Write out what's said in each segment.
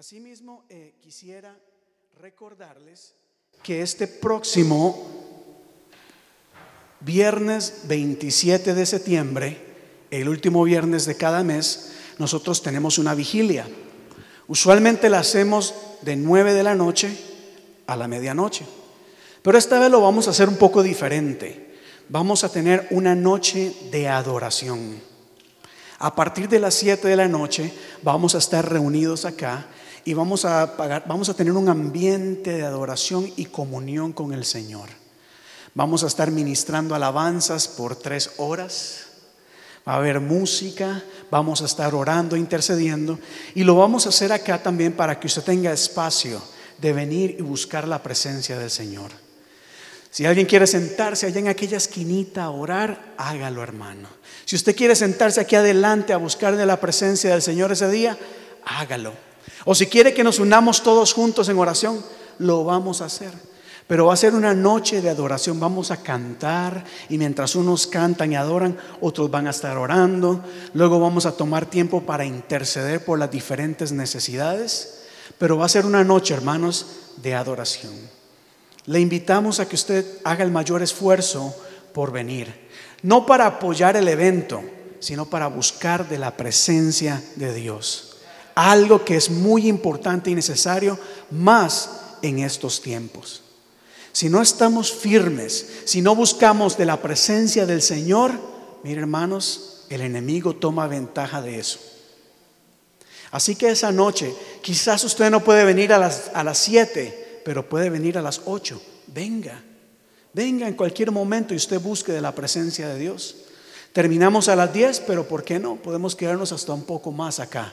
Asimismo, eh, quisiera recordarles que este próximo viernes 27 de septiembre, el último viernes de cada mes, nosotros tenemos una vigilia. Usualmente la hacemos de 9 de la noche a la medianoche. Pero esta vez lo vamos a hacer un poco diferente. Vamos a tener una noche de adoración. A partir de las 7 de la noche vamos a estar reunidos acá y vamos a, vamos a tener un ambiente de adoración y comunión con el Señor. Vamos a estar ministrando alabanzas por tres horas. Va a haber música, vamos a estar orando, intercediendo y lo vamos a hacer acá también para que usted tenga espacio de venir y buscar la presencia del Señor. Si alguien quiere sentarse allá en aquella esquinita a orar, hágalo hermano. Si usted quiere sentarse aquí adelante a buscar de la presencia del Señor ese día, hágalo. O si quiere que nos unamos todos juntos en oración, lo vamos a hacer. Pero va a ser una noche de adoración. Vamos a cantar y mientras unos cantan y adoran, otros van a estar orando. Luego vamos a tomar tiempo para interceder por las diferentes necesidades. Pero va a ser una noche, hermanos, de adoración. Le invitamos a que usted haga el mayor esfuerzo por venir. No para apoyar el evento, sino para buscar de la presencia de Dios. Algo que es muy importante y necesario más en estos tiempos. Si no estamos firmes, si no buscamos de la presencia del Señor, mire hermanos, el enemigo toma ventaja de eso. Así que esa noche, quizás usted no puede venir a las, a las 7, pero puede venir a las 8. Venga, venga en cualquier momento y usted busque de la presencia de Dios. Terminamos a las 10, pero ¿por qué no? Podemos quedarnos hasta un poco más acá.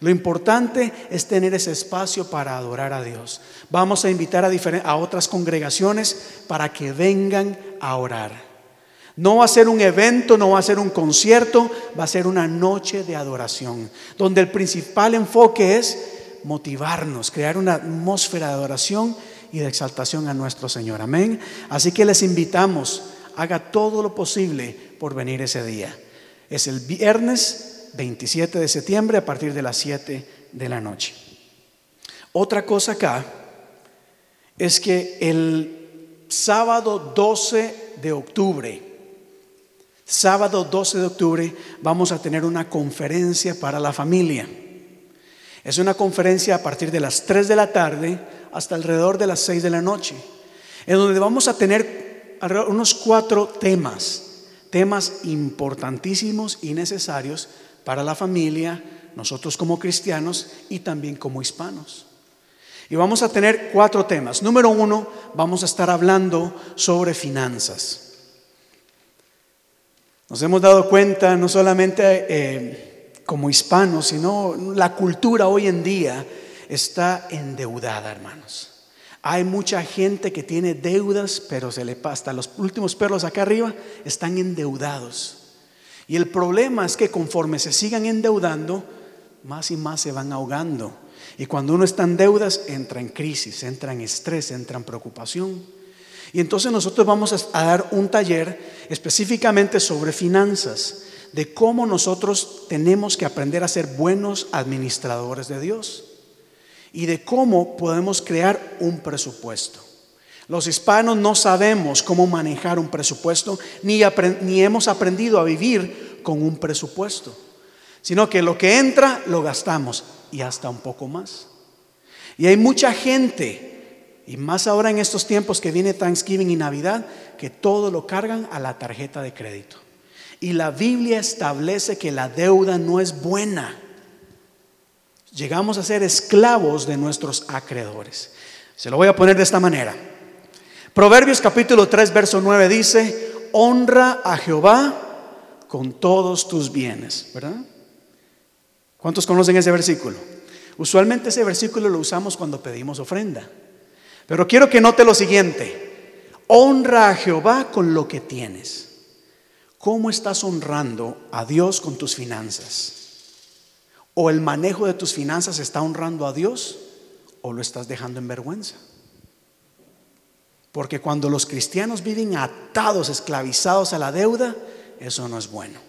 Lo importante es tener ese espacio para adorar a Dios. Vamos a invitar a, otras congregaciones para que vengan a orar. No va a ser un evento, no va a ser un concierto, va a ser una noche de adoración, donde el principal enfoque es motivarnos, crear una atmósfera de adoración y de exaltación a nuestro Señor. Amén. Así que les invitamos, haga todo lo posible por venir ese día. Es el viernes 27 de septiembre a partir de las 7 de la noche. Otra cosa acá es que el sábado 12 de octubre, sábado 12 de octubre, vamos a tener una conferencia para la familia. Es una conferencia a partir de las 3 de la tarde hasta alrededor de las 6 de la noche, en donde vamos a tener unos cuatro temas, temas importantísimos y necesarios para la familia, nosotros como cristianos y también como hispanos. Y vamos a tener cuatro temas. Número uno, vamos a estar hablando sobre finanzas. Nos hemos dado cuenta, no solamente eh, como hispanos, sino la cultura hoy en día está endeudada, hermanos. Hay mucha gente que tiene deudas, pero se le pasa. Los últimos perros acá arriba están endeudados. Y el problema es que conforme se sigan endeudando, más y más se van ahogando. Y cuando uno está en deudas, entra en crisis, entra en estrés, entra en preocupación. Y entonces nosotros vamos a dar un taller específicamente sobre finanzas, de cómo nosotros tenemos que aprender a ser buenos administradores de Dios y de cómo podemos crear un presupuesto. Los hispanos no sabemos cómo manejar un presupuesto, ni, hemos aprendido a vivir con un presupuesto, sino que lo que entra lo gastamos y hasta un poco más. Y hay mucha gente, y más ahora en estos tiempos que viene Thanksgiving y Navidad, que todo lo cargan a la tarjeta de crédito. Y la Biblia establece que la deuda no es buena llegamos a ser esclavos de nuestros acreedores. Se lo voy a poner de esta manera. Proverbios capítulo 3, verso 9 dice, honra a Jehová con todos tus bienes, ¿verdad? ¿Cuántos conocen ese versículo? Usualmente ese versículo lo usamos cuando pedimos ofrenda. Pero quiero que note lo siguiente, honra a Jehová con lo que tienes. ¿Cómo estás honrando a Dios con tus finanzas? o el manejo de tus finanzas está honrando a Dios o lo estás dejando en vergüenza. Porque cuando los cristianos viven atados, esclavizados a la deuda, eso no es bueno.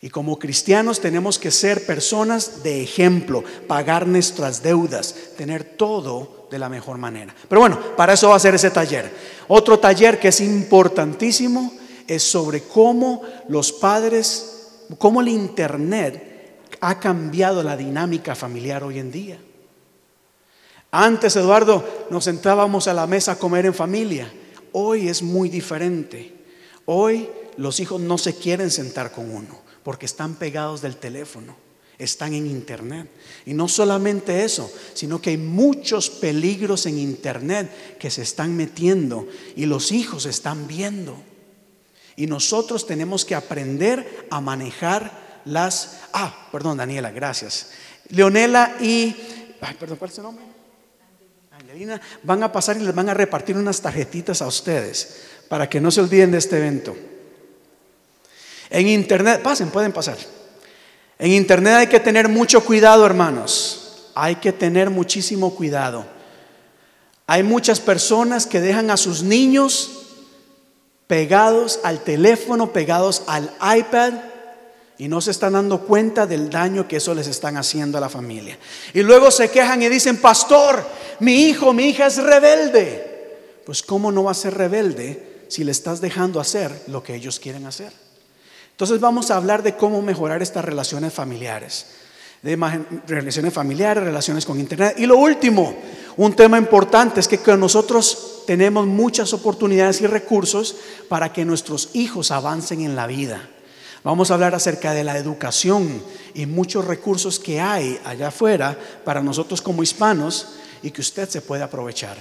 Y como cristianos tenemos que ser personas de ejemplo, pagar nuestras deudas, tener todo de la mejor manera. Pero bueno, para eso va a ser ese taller. Otro taller que es importantísimo es sobre cómo los padres, cómo el Internet ha cambiado la dinámica familiar hoy en día. Antes, Eduardo, nos sentábamos a la mesa a comer en familia. Hoy es muy diferente. Hoy los hijos no se quieren sentar con uno porque están pegados del teléfono, están en internet. Y no solamente eso, sino que hay muchos peligros en internet que se están metiendo y los hijos están viendo. Y nosotros tenemos que aprender a manejar las... Ah, perdón, Daniela, gracias. Leonela y... Perdón, ¿cuál es su nombre? Van a pasar y les van a repartir unas tarjetitas a ustedes para que no se olviden de este evento. En internet, pasen, pueden pasar. En internet hay que tener mucho cuidado, hermanos. Hay que tener muchísimo cuidado. Hay muchas personas que dejan a sus niños pegados al teléfono, pegados al iPad y no se están dando cuenta del daño que eso les están haciendo a la familia. Y luego se quejan y dicen, pastor, mi hijo, mi hija es rebelde. Pues ¿cómo no va a ser rebelde si le estás dejando hacer lo que ellos quieren hacer? Entonces vamos a hablar de cómo mejorar estas relaciones familiares, de relaciones familiares, relaciones con Internet. Y lo último, un tema importante es que nosotros tenemos muchas oportunidades y recursos para que nuestros hijos avancen en la vida. Vamos a hablar acerca de la educación y muchos recursos que hay allá afuera para nosotros como hispanos y que usted se puede aprovechar.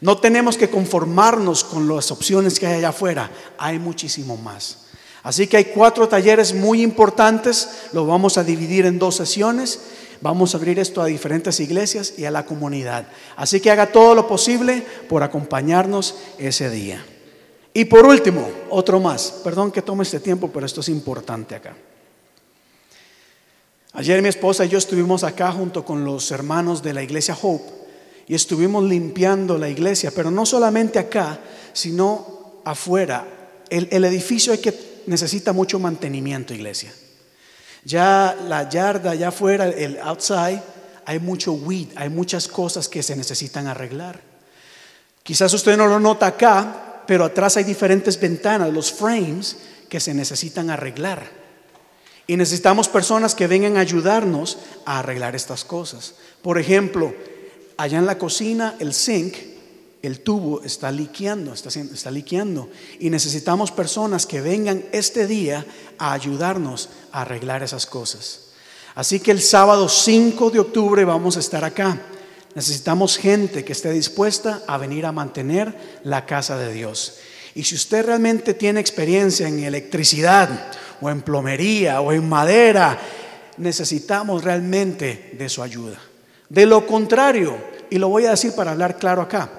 No tenemos que conformarnos con las opciones que hay allá afuera, hay muchísimo más. Así que hay cuatro talleres muy importantes, lo vamos a dividir en dos sesiones. Vamos a abrir esto a diferentes iglesias y a la comunidad. Así que haga todo lo posible por acompañarnos ese día. Y por último, otro más. Perdón que tome este tiempo, pero esto es importante acá. Ayer mi esposa y yo estuvimos acá junto con los hermanos de la iglesia Hope y estuvimos limpiando la iglesia, pero no solamente acá, sino afuera. El, el edificio hay que necesita mucho mantenimiento, iglesia. Ya la yarda, ya afuera, el outside, hay mucho weed, hay muchas cosas que se necesitan arreglar. Quizás usted no lo nota acá, pero atrás hay diferentes ventanas, los frames, que se necesitan arreglar. Y necesitamos personas que vengan a ayudarnos a arreglar estas cosas. Por ejemplo, allá en la cocina, el zinc el tubo está liqueando, está, está liqueando. Y necesitamos personas que vengan este día a ayudarnos a arreglar esas cosas. Así que el sábado 5 de octubre vamos a estar acá. Necesitamos gente que esté dispuesta a venir a mantener la casa de Dios. Y si usted realmente tiene experiencia en electricidad o en plomería o en madera, necesitamos realmente de su ayuda. De lo contrario, y lo voy a decir para hablar claro acá,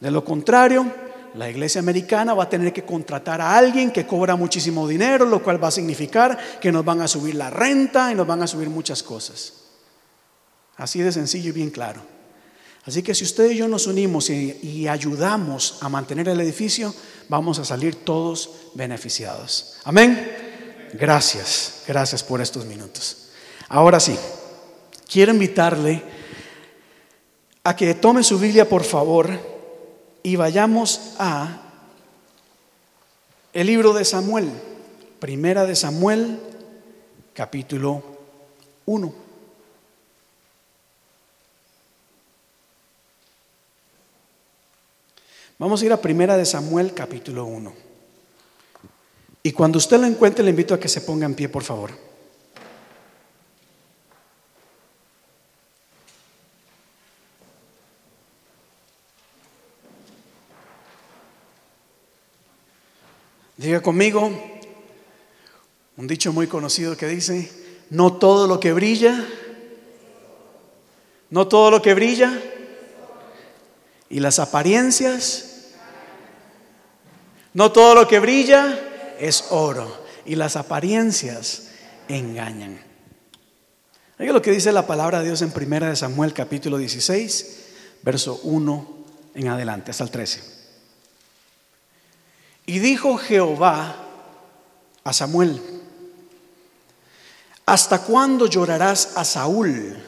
de lo contrario, la iglesia americana va a tener que contratar a alguien que cobra muchísimo dinero, lo cual va a significar que nos van a subir la renta y nos van a subir muchas cosas. Así de sencillo y bien claro. Así que si usted y yo nos unimos y, ayudamos a mantener el edificio, vamos a salir todos beneficiados. Amén. Gracias, gracias por estos minutos. Ahora sí, quiero invitarle a que tome su Biblia, por favor y vayamos a el libro de Samuel, primera de Samuel, capítulo 1. Vamos a ir a primera de Samuel, capítulo 1. Y cuando usted lo encuentre, le invito a que se ponga en pie, por favor. Diga conmigo un dicho muy conocido que dice, no todo lo que brilla, no todo lo que brilla y las apariencias, no todo lo que brilla es oro y las apariencias engañan. Oiga lo que dice la palabra de Dios en 1 Samuel capítulo 16, verso 1 en adelante, hasta el 13. Y dijo Jehová a Samuel, ¿hasta cuándo llorarás a Saúl,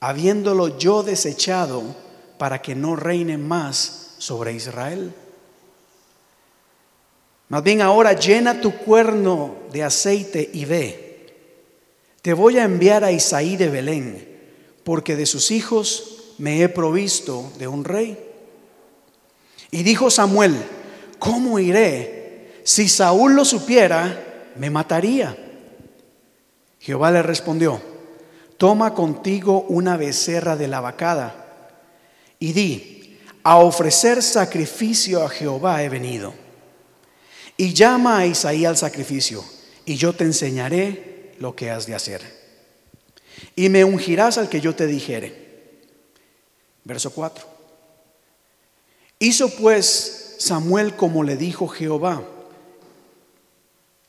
habiéndolo yo desechado para que no reine más sobre Israel? Más bien ahora llena tu cuerno de aceite y ve. Te voy a enviar a Isaí de Belén, porque de sus hijos me he provisto de un rey. Y dijo Samuel, ¿cómo iré? Si Saúl lo supiera, me mataría. Jehová le respondió, toma contigo una becerra de la vacada y di, a ofrecer sacrificio a Jehová he venido. Y llama a Isaí al sacrificio, y yo te enseñaré lo que has de hacer. Y me ungirás al que yo te dijere. Verso 4. Hizo pues Samuel como le dijo Jehová.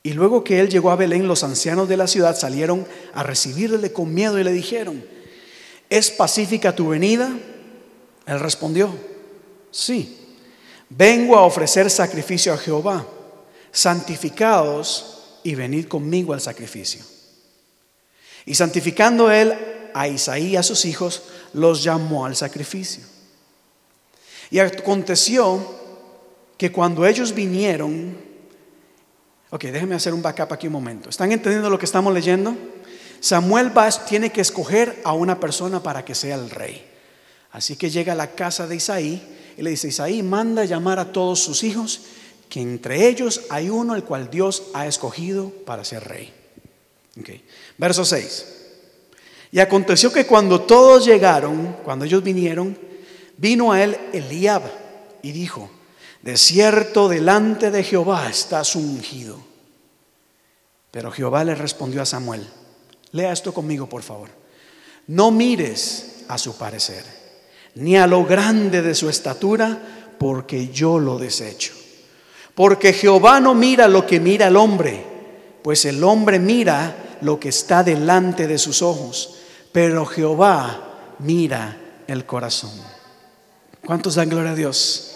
Y luego que él llegó a Belén, los ancianos de la ciudad salieron a recibirle con miedo y le dijeron, ¿es pacífica tu venida? Él respondió, sí, vengo a ofrecer sacrificio a Jehová, santificados y venid conmigo al sacrificio. Y santificando él a Isaí y a sus hijos, los llamó al sacrificio. Y aconteció que cuando ellos vinieron, ok, déjenme hacer un backup aquí un momento. ¿Están entendiendo lo que estamos leyendo? Samuel tiene que escoger a una persona para que sea el rey. Así que llega a la casa de Isaí y le dice, Isaí, manda llamar a todos sus hijos, que entre ellos hay uno el cual Dios ha escogido para ser rey. Verso 6. Y aconteció que cuando todos llegaron, cuando ellos vinieron, Vino a él Eliab y dijo, de cierto delante de Jehová estás ungido. Pero Jehová le respondió a Samuel, lea esto conmigo por favor, no mires a su parecer, ni a lo grande de su estatura, porque yo lo desecho. Porque Jehová no mira lo que mira el hombre, pues el hombre mira lo que está delante de sus ojos, pero Jehová mira el corazón. ¿Cuántos dan gloria a Dios?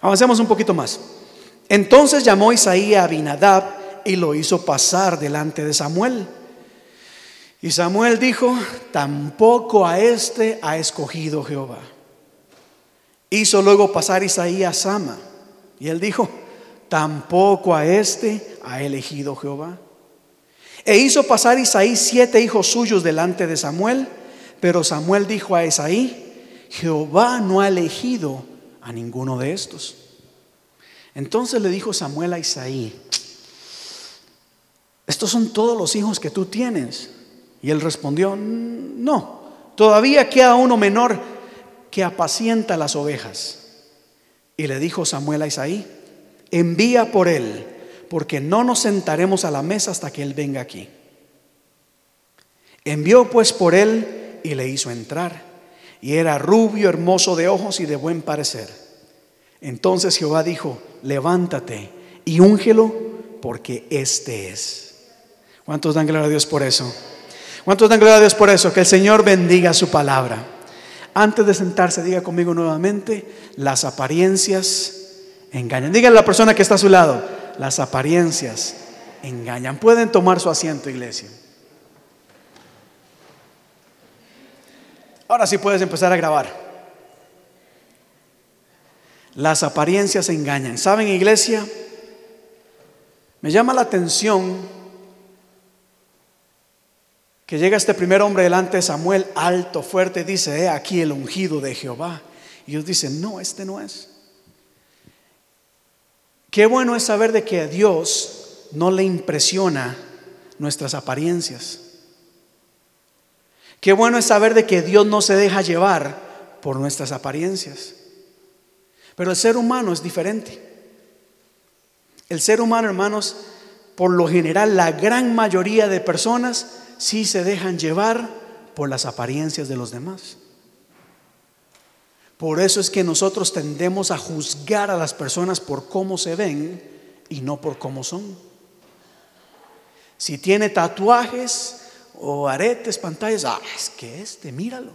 Avancemos un poquito más. Entonces llamó Isaí a Abinadab y lo hizo pasar delante de Samuel. Y Samuel dijo, tampoco a este ha escogido Jehová. Hizo luego pasar Isaí a Sama. Y él dijo, tampoco a este ha elegido Jehová. E hizo pasar Isaí siete hijos suyos delante de Samuel. Pero Samuel dijo a Isaí, Jehová no ha elegido a ninguno de estos. Entonces le dijo Samuel a Isaí, estos son todos los hijos que tú tienes. Y él respondió, no, todavía queda uno menor que apacienta las ovejas. Y le dijo Samuel a Isaí, envía por él, porque no nos sentaremos a la mesa hasta que él venga aquí. Envió pues por él y le hizo entrar y era rubio, hermoso de ojos y de buen parecer. Entonces Jehová dijo, levántate y úngelo porque este es. ¿Cuántos dan gloria a Dios por eso? ¿Cuántos dan gloria a Dios por eso? Que el Señor bendiga su palabra. Antes de sentarse, diga conmigo nuevamente, las apariencias engañan. Díganle a la persona que está a su lado, las apariencias engañan. Pueden tomar su asiento, iglesia. Ahora sí puedes empezar a grabar. Las apariencias engañan. ¿Saben, iglesia? Me llama la atención que llega este primer hombre delante de Samuel, alto, fuerte, dice, he aquí el ungido de Jehová. Y ellos dicen, no, este no es. Qué bueno es saber de que a Dios no le impresiona nuestras apariencias. Qué bueno es saber de que Dios no se deja llevar por nuestras apariencias. Pero el ser humano es diferente. El ser humano, hermanos, por lo general, la gran mayoría de personas sí se dejan llevar por las apariencias de los demás. Por eso es que nosotros tendemos a juzgar a las personas por cómo se ven y no por cómo son. Si tiene tatuajes, o aretes, pantallas, ah, es que este, míralo.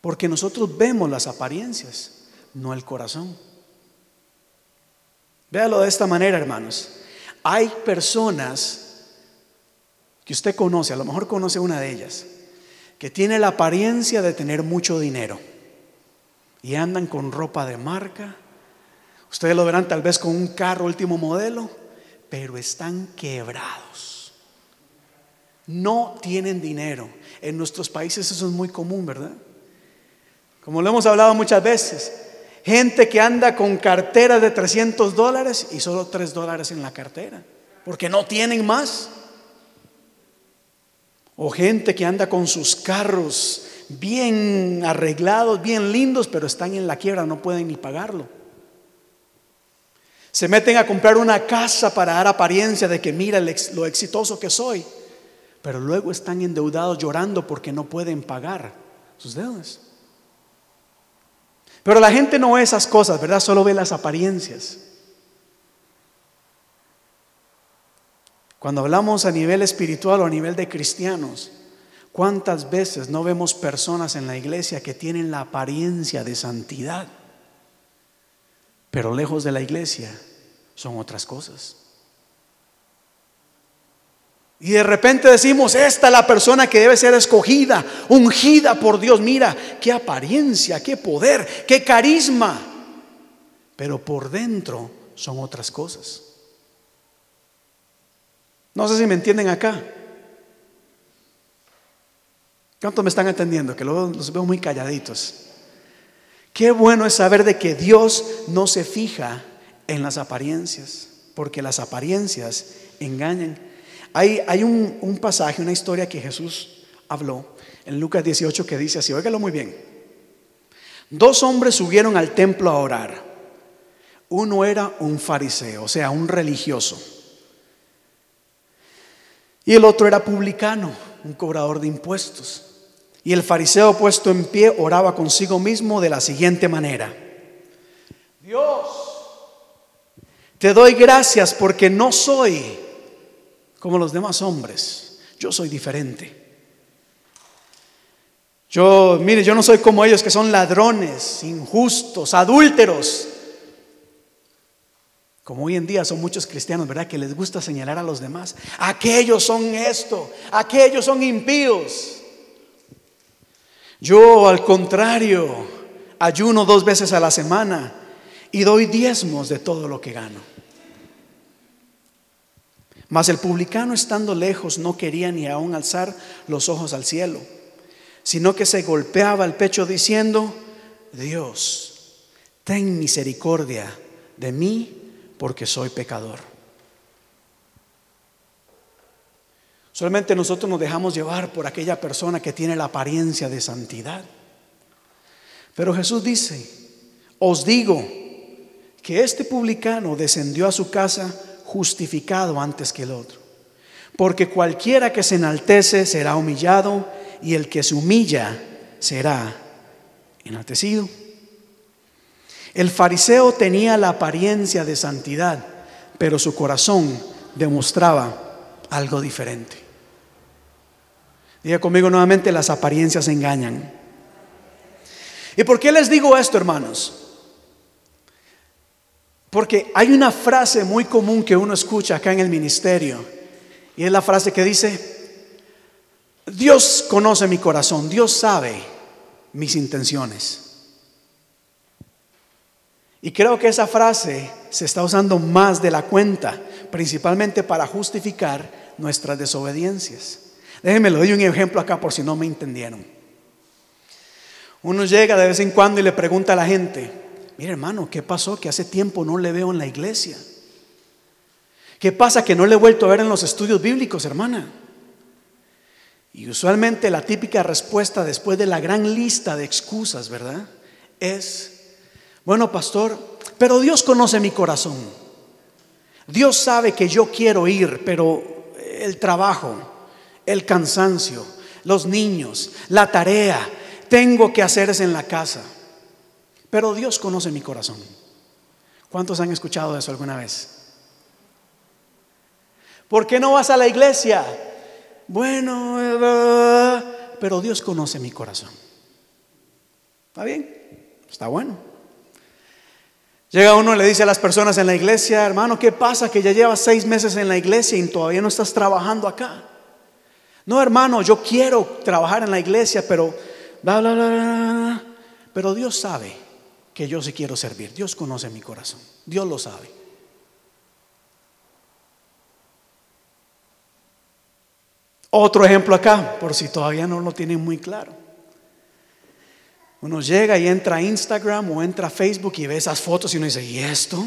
Porque nosotros vemos las apariencias, no el corazón. Véalo de esta manera, hermanos. Hay personas que usted conoce, a lo mejor conoce una de ellas, que tiene la apariencia de tener mucho dinero y andan con ropa de marca. Ustedes lo verán tal vez con un carro último modelo, pero están quebrados. No tienen dinero. En nuestros países eso es muy común, ¿verdad? Como lo hemos hablado muchas veces. Gente que anda con carteras de 300 dólares y solo 3 dólares en la cartera, porque no tienen más. O gente que anda con sus carros bien arreglados, bien lindos, pero están en la quiebra, no pueden ni pagarlo. Se meten a comprar una casa para dar apariencia de que mira lo exitoso que soy, pero luego están endeudados llorando porque no pueden pagar sus deudas. Pero la gente no ve esas cosas, ¿verdad? Solo ve las apariencias. Cuando hablamos a nivel espiritual o a nivel de cristianos, ¿cuántas veces no vemos personas en la iglesia que tienen la apariencia de santidad, pero lejos de la iglesia son otras cosas? Y de repente decimos, esta es la persona que debe ser escogida, ungida por Dios. Mira, qué apariencia, qué poder, qué carisma. Pero por dentro son otras cosas. No sé si me entienden acá. ¿Cuántos me están entendiendo? Que los veo muy calladitos. Qué bueno es saber de que Dios no se fija en las apariencias, porque las apariencias engañan. Hay, hay un, un, pasaje, una historia que Jesús habló en Lucas 18 que dice así, óigalo muy bien. Dos hombres subieron al templo a orar. Uno era un fariseo, o sea, un religioso y el otro era publicano, un cobrador de impuestos. Y el fariseo puesto en pie oraba consigo mismo de la siguiente manera. Dios, te doy gracias porque no soy como los demás hombres. Yo soy diferente. Yo, mire, yo no soy como ellos que son ladrones, injustos, adúlteros, como hoy en día son muchos cristianos, ¿verdad? Que les gusta señalar a los demás. Aquellos son esto, aquellos son impíos. Yo al contrario, ayuno dos veces a la semana y doy diezmos de todo lo que gano. Mas el publicano estando lejos no quería ni aún alzar los ojos al cielo, sino que se golpeaba el pecho diciendo, Dios, ten misericordia de mí porque soy pecador. Solamente nosotros nos dejamos llevar por aquella persona que tiene la apariencia de santidad. Pero Jesús dice, os digo que este publicano descendió a su casa justificado antes que el otro. Porque cualquiera que se enaltece será humillado y el que se humilla será enaltecido. El fariseo tenía la apariencia de santidad, pero su corazón demostraba algo diferente. Diga conmigo nuevamente, las apariencias engañan. ¿Y por qué les digo esto, hermanos? Porque hay una frase muy común que uno escucha acá en el ministerio, y es la frase que dice, Dios conoce mi corazón, Dios sabe mis intenciones. Y creo que esa frase se está usando más de la cuenta, principalmente para justificar nuestras desobediencias. Déjenme lo doy un ejemplo acá por si no me entendieron. Uno llega de vez en cuando y le pregunta a la gente, mire hermano, ¿qué pasó? Que hace tiempo no le veo en la iglesia. ¿Qué pasa que no le he vuelto a ver en los estudios bíblicos, hermana? Y usualmente la típica respuesta después de la gran lista de excusas, ¿verdad? Es, bueno, pastor, pero Dios conoce mi corazón. Dios sabe que yo quiero ir, pero el trabajo, el cansancio, los niños, la tarea, tengo que hacer en la casa. Pero Dios conoce mi corazón. ¿Cuántos han escuchado eso alguna vez? ¿Por qué no vas a la iglesia? Bueno, eh, pero Dios conoce mi corazón. ¿Está bien? Está bueno. Llega uno y le dice a las personas en la iglesia, hermano, ¿qué pasa? Que ya llevas seis meses en la iglesia y todavía no estás trabajando acá. No, hermano, yo quiero trabajar en la iglesia, pero bla, bla, bla, bla, Pero Dios sabe que yo sí quiero servir. Dios conoce mi corazón. Dios lo sabe. Otro ejemplo acá, por si todavía no lo tienen muy claro. Uno llega y entra a Instagram o entra a Facebook y ve esas fotos y uno dice, ¿y esto?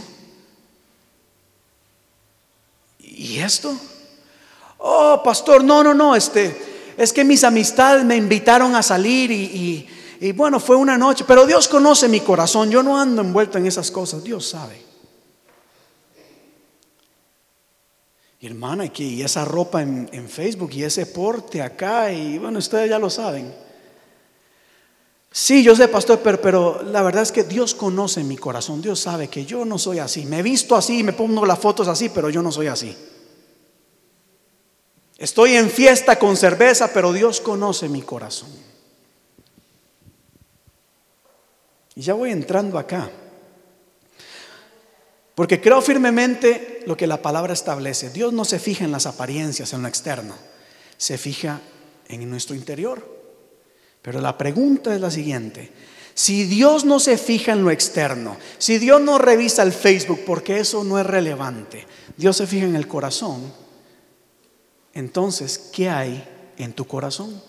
¿Y esto? Oh, pastor, no, no, no, este, es que mis amistades me invitaron a salir y, y, bueno, fue una noche, pero Dios conoce mi corazón, yo no ando envuelto en esas cosas, Dios sabe. Hermana, y esa ropa en, en Facebook y ese porte acá, y bueno, ustedes ya lo saben. Sí, yo sé, pastor, pero, la verdad es que Dios conoce mi corazón. Dios sabe que yo no soy así. Me he visto así, me pongo las fotos así, pero yo no soy así. Estoy en fiesta con cerveza, pero Dios conoce mi corazón. Y ya voy entrando acá. Porque creo firmemente lo que la palabra establece. Dios no se fija en las apariencias, en lo externo. Se fija en nuestro interior. Pero la pregunta es la siguiente. Si Dios no se fija en lo externo, si Dios no revisa el Facebook, porque eso no es relevante, Dios se fija en el corazón, entonces, ¿qué hay en tu corazón?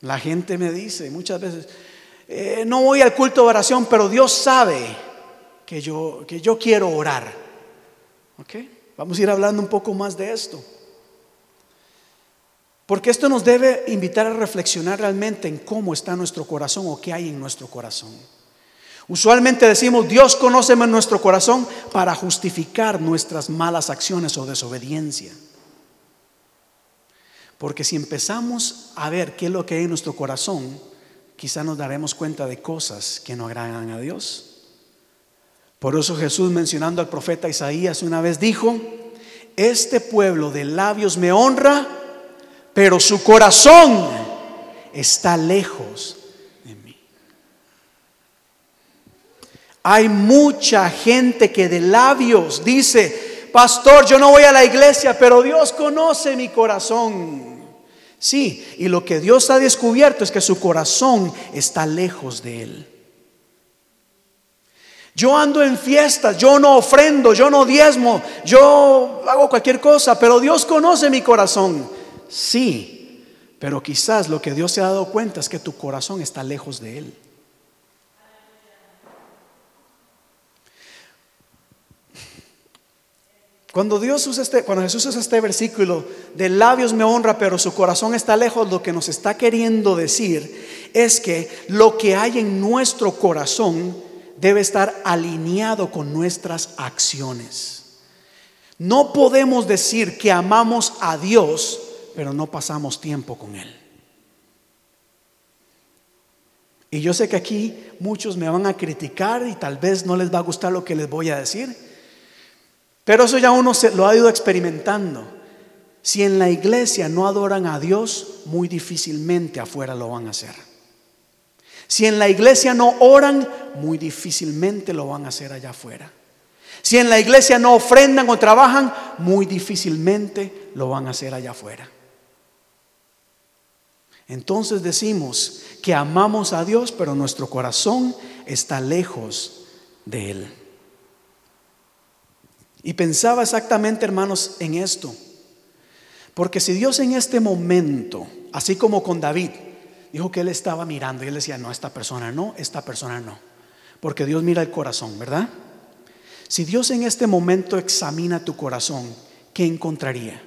La gente me dice muchas veces, eh, no voy al culto de oración, pero Dios sabe que yo, que yo quiero orar. Vamos a ir hablando un poco más de esto. Porque esto nos debe invitar a reflexionar realmente en cómo está nuestro corazón o qué hay en nuestro corazón. Usualmente decimos, Dios conoce nuestro corazón para justificar nuestras malas acciones o desobediencia. Porque si empezamos a ver qué es lo que hay en nuestro corazón, quizá nos daremos cuenta de cosas que no agradan a Dios. Por eso Jesús mencionando al profeta Isaías una vez dijo, este pueblo de labios me honra, pero su corazón está lejos de mí. Hay mucha gente que de labios dice, pastor, yo no voy a la iglesia, pero Dios conoce mi corazón. Sí, y lo que Dios ha descubierto es que su corazón está lejos de Él. Yo ando en fiestas, yo no ofrendo, yo no diezmo, yo hago cualquier cosa, pero Dios conoce mi corazón. Sí, pero quizás lo que Dios se ha dado cuenta es que tu corazón está lejos de Él. Cuando Dios usa este, cuando Jesús usa este versículo, de labios me honra, pero su corazón está lejos, lo que nos está queriendo decir es que lo que hay en nuestro corazón debe estar alineado con nuestras acciones. No podemos decir que amamos a Dios pero no pasamos tiempo con Él. Y yo sé que aquí muchos me van a criticar y tal vez no les va a gustar lo que les voy a decir, pero eso ya uno se, lo ha ido experimentando. Si en la iglesia no adoran a Dios, muy difícilmente afuera lo van a hacer. Si en la iglesia no oran, muy difícilmente lo van a hacer allá afuera. Si en la iglesia no ofrendan o trabajan, muy difícilmente lo van a hacer allá afuera. Entonces decimos que amamos a Dios, pero nuestro corazón está lejos de Él. Y pensaba exactamente, hermanos, en esto. Porque si Dios en este momento, así como con David, dijo que él estaba mirando y él decía, no, esta persona no, esta persona no. Porque Dios mira el corazón, ¿verdad? Si Dios en este momento examina tu corazón, ¿qué encontraría?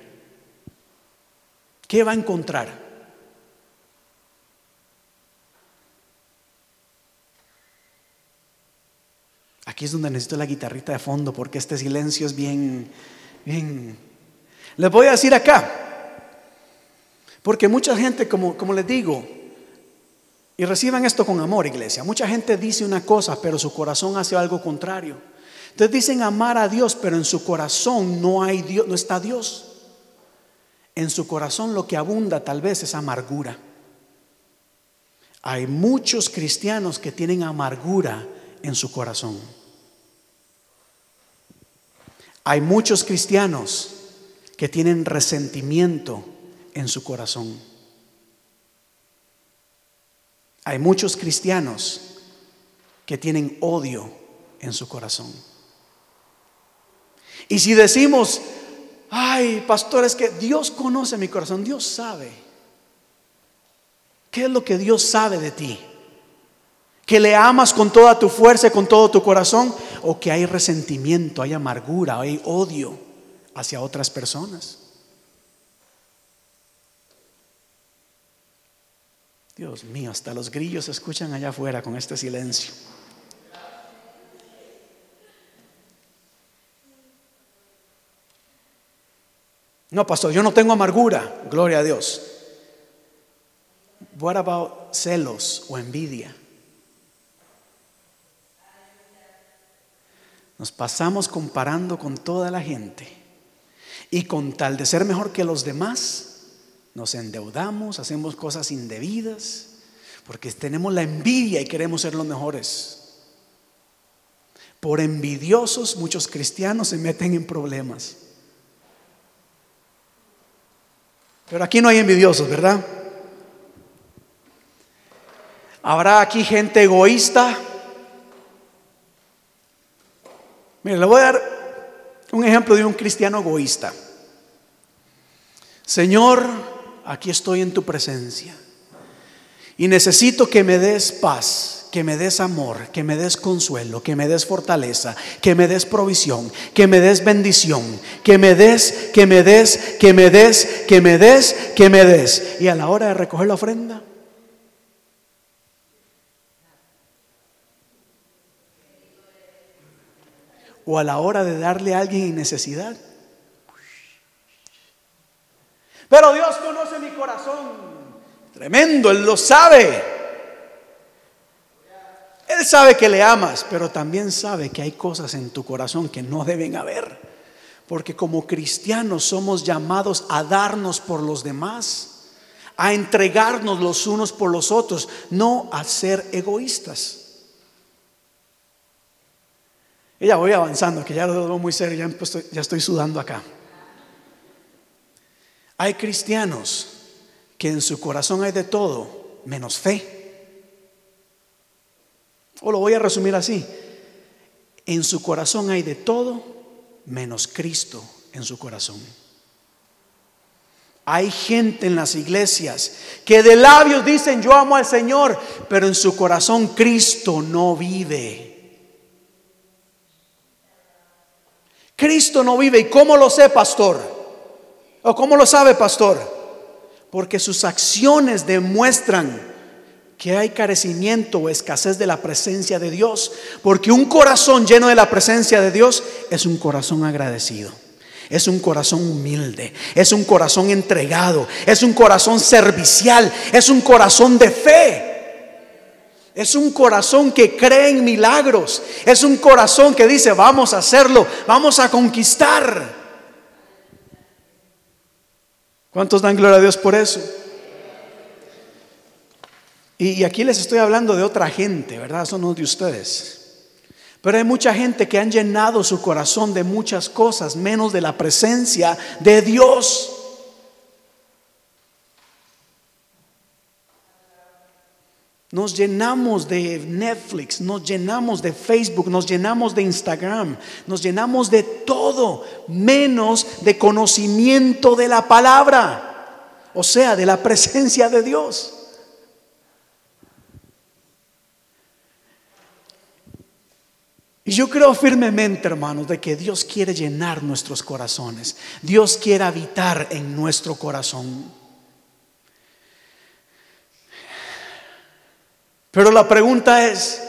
¿Qué va a encontrar? Aquí es donde necesito la guitarrita de fondo porque este silencio es bien, bien. Les voy a decir acá, porque mucha gente, como, como les digo, y reciban esto con amor, iglesia, mucha gente dice una cosa, pero su corazón hace algo contrario. Entonces dicen amar a Dios, pero en su corazón no hay Dios, no está Dios. En su corazón lo que abunda tal vez es amargura. Hay muchos cristianos que tienen amargura en su corazón. Hay muchos cristianos que tienen resentimiento en su corazón. Hay muchos cristianos que tienen odio en su corazón. Y si decimos, ay, pastor, es que Dios conoce mi corazón, Dios sabe. ¿Qué es lo que Dios sabe de ti? ¿Que le amas con toda tu fuerza y con todo tu corazón? ¿O que hay resentimiento, hay amargura, hay odio hacia otras personas? Dios mío, hasta los grillos se escuchan allá afuera con este silencio. No, pastor, yo no tengo amargura, gloria a Dios. What about celos o envidia? Nos pasamos comparando con toda la gente y con tal de ser mejor que los demás, nos endeudamos, hacemos cosas indebidas, porque tenemos la envidia y queremos ser los mejores. Por envidiosos muchos cristianos se meten en problemas. Pero aquí no hay envidiosos, ¿verdad? Habrá aquí gente egoísta. Mire, le voy a dar un ejemplo de un cristiano egoísta. Señor, aquí estoy en tu presencia y necesito que me des paz que me des amor, que me des consuelo, que me des fortaleza, que me des provisión, que me des bendición, que me des, que me des, que me des, que me des, que me des. Y a la hora de recoger la ofrenda, o a la hora de darle a alguien en necesidad. Pero Dios conoce mi corazón. Tremendo, Él lo sabe. Él sabe que le amas, pero también sabe que hay cosas en tu corazón que no deben haber. Porque como cristianos somos llamados a darnos por los demás, a entregarnos los unos por los otros, no a ser egoístas. Y ya voy avanzando, que ya lo veo muy serio, ya ya estoy sudando acá. Hay cristianos que en su corazón hay de todo menos fe. O lo voy a resumir así. En su corazón hay de todo menos Cristo en su corazón. Hay gente en las iglesias que de labios dicen yo amo al Señor, pero en su corazón Cristo no vive. Cristo no vive. ¿Y cómo lo sé, pastor? ¿O cómo lo sabe, pastor? Porque sus acciones demuestran que hay carecimiento o escasez de la presencia de Dios, porque un corazón lleno de la presencia de Dios es un corazón agradecido. Es un corazón humilde, es un corazón entregado, es un corazón servicial, es un corazón de fe. Es un corazón que cree en milagros. Es un corazón que dice, vamos a hacerlo, vamos a conquistar. ¿Cuántos dan gloria a Dios por eso? Y, aquí les estoy hablando de otra gente, ¿verdad? Son no de ustedes. Pero hay mucha gente que han llenado su corazón de muchas cosas, menos de la presencia de Dios. Nos llenamos de Netflix, nos llenamos de Facebook, nos llenamos de Instagram, nos llenamos de todo, menos de conocimiento de la palabra, o sea, de la presencia de Dios. Y yo creo firmemente, hermanos, de que Dios quiere llenar nuestros corazones. Dios quiere habitar en nuestro corazón. Pero la pregunta es,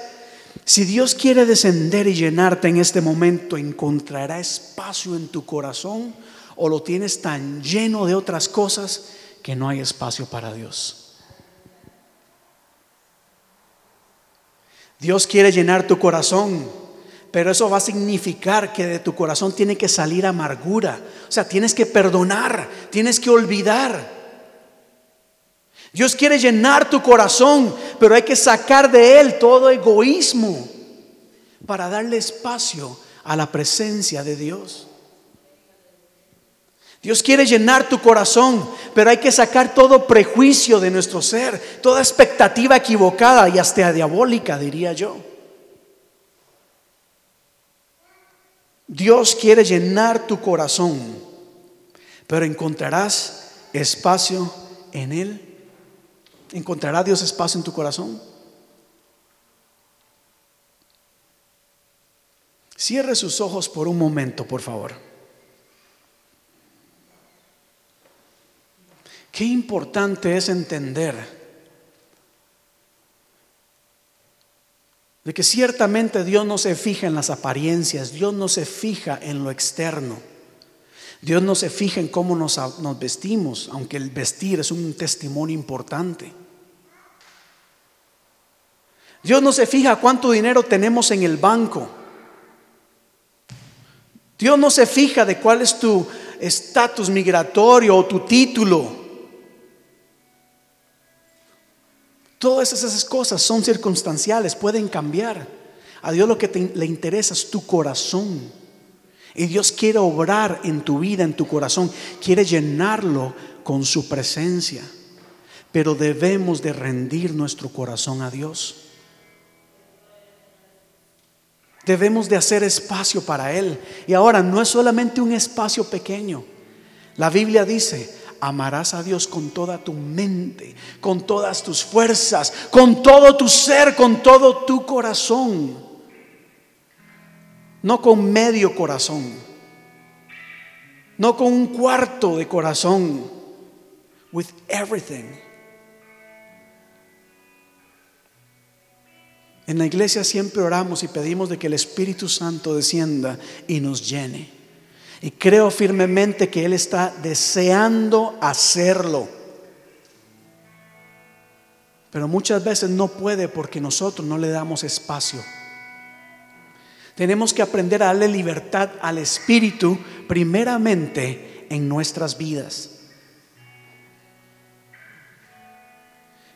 si Dios quiere descender y llenarte en este momento, ¿encontrará espacio en tu corazón o lo tienes tan lleno de otras cosas que no hay espacio para Dios? Dios quiere llenar tu corazón pero eso va a significar que de tu corazón tiene que salir amargura. O sea, tienes que perdonar, tienes que olvidar. Dios quiere llenar tu corazón, pero hay que sacar de él todo egoísmo para darle espacio a la presencia de Dios. Dios quiere llenar tu corazón, pero hay que sacar todo prejuicio de nuestro ser, toda expectativa equivocada y hasta diabólica, diría yo. Dios quiere llenar tu corazón, pero encontrarás espacio en Él. ¿Encontrará Dios espacio en tu corazón? Cierre sus ojos por un momento, por favor. Qué importante es entender de que ciertamente Dios no se fija en las apariencias, Dios no se fija en lo externo, Dios no se fija en cómo nos, nos vestimos, aunque el vestir es un testimonio importante. Dios no se fija cuánto dinero tenemos en el banco. Dios no se fija de cuál es tu estatus migratorio o tu título. Todas esas cosas son circunstanciales, pueden cambiar. A Dios lo que le interesa es tu corazón. Y Dios quiere obrar en tu vida, en tu corazón. Quiere llenarlo con su presencia. Pero debemos de rendir nuestro corazón a Dios. Debemos de hacer espacio para Él. Y ahora no es solamente un espacio pequeño. La Biblia dice, amarás a Dios con toda tu mente, con todas tus fuerzas, con todo tu ser, con todo tu corazón. No con medio corazón, no con un cuarto de corazón, with everything. En la iglesia siempre oramos y pedimos de que el Espíritu Santo descienda y nos llene. Y creo firmemente que Él está deseando hacerlo. Pero muchas veces no puede porque nosotros no le damos espacio. Tenemos que aprender a darle libertad al Espíritu primeramente en nuestras vidas.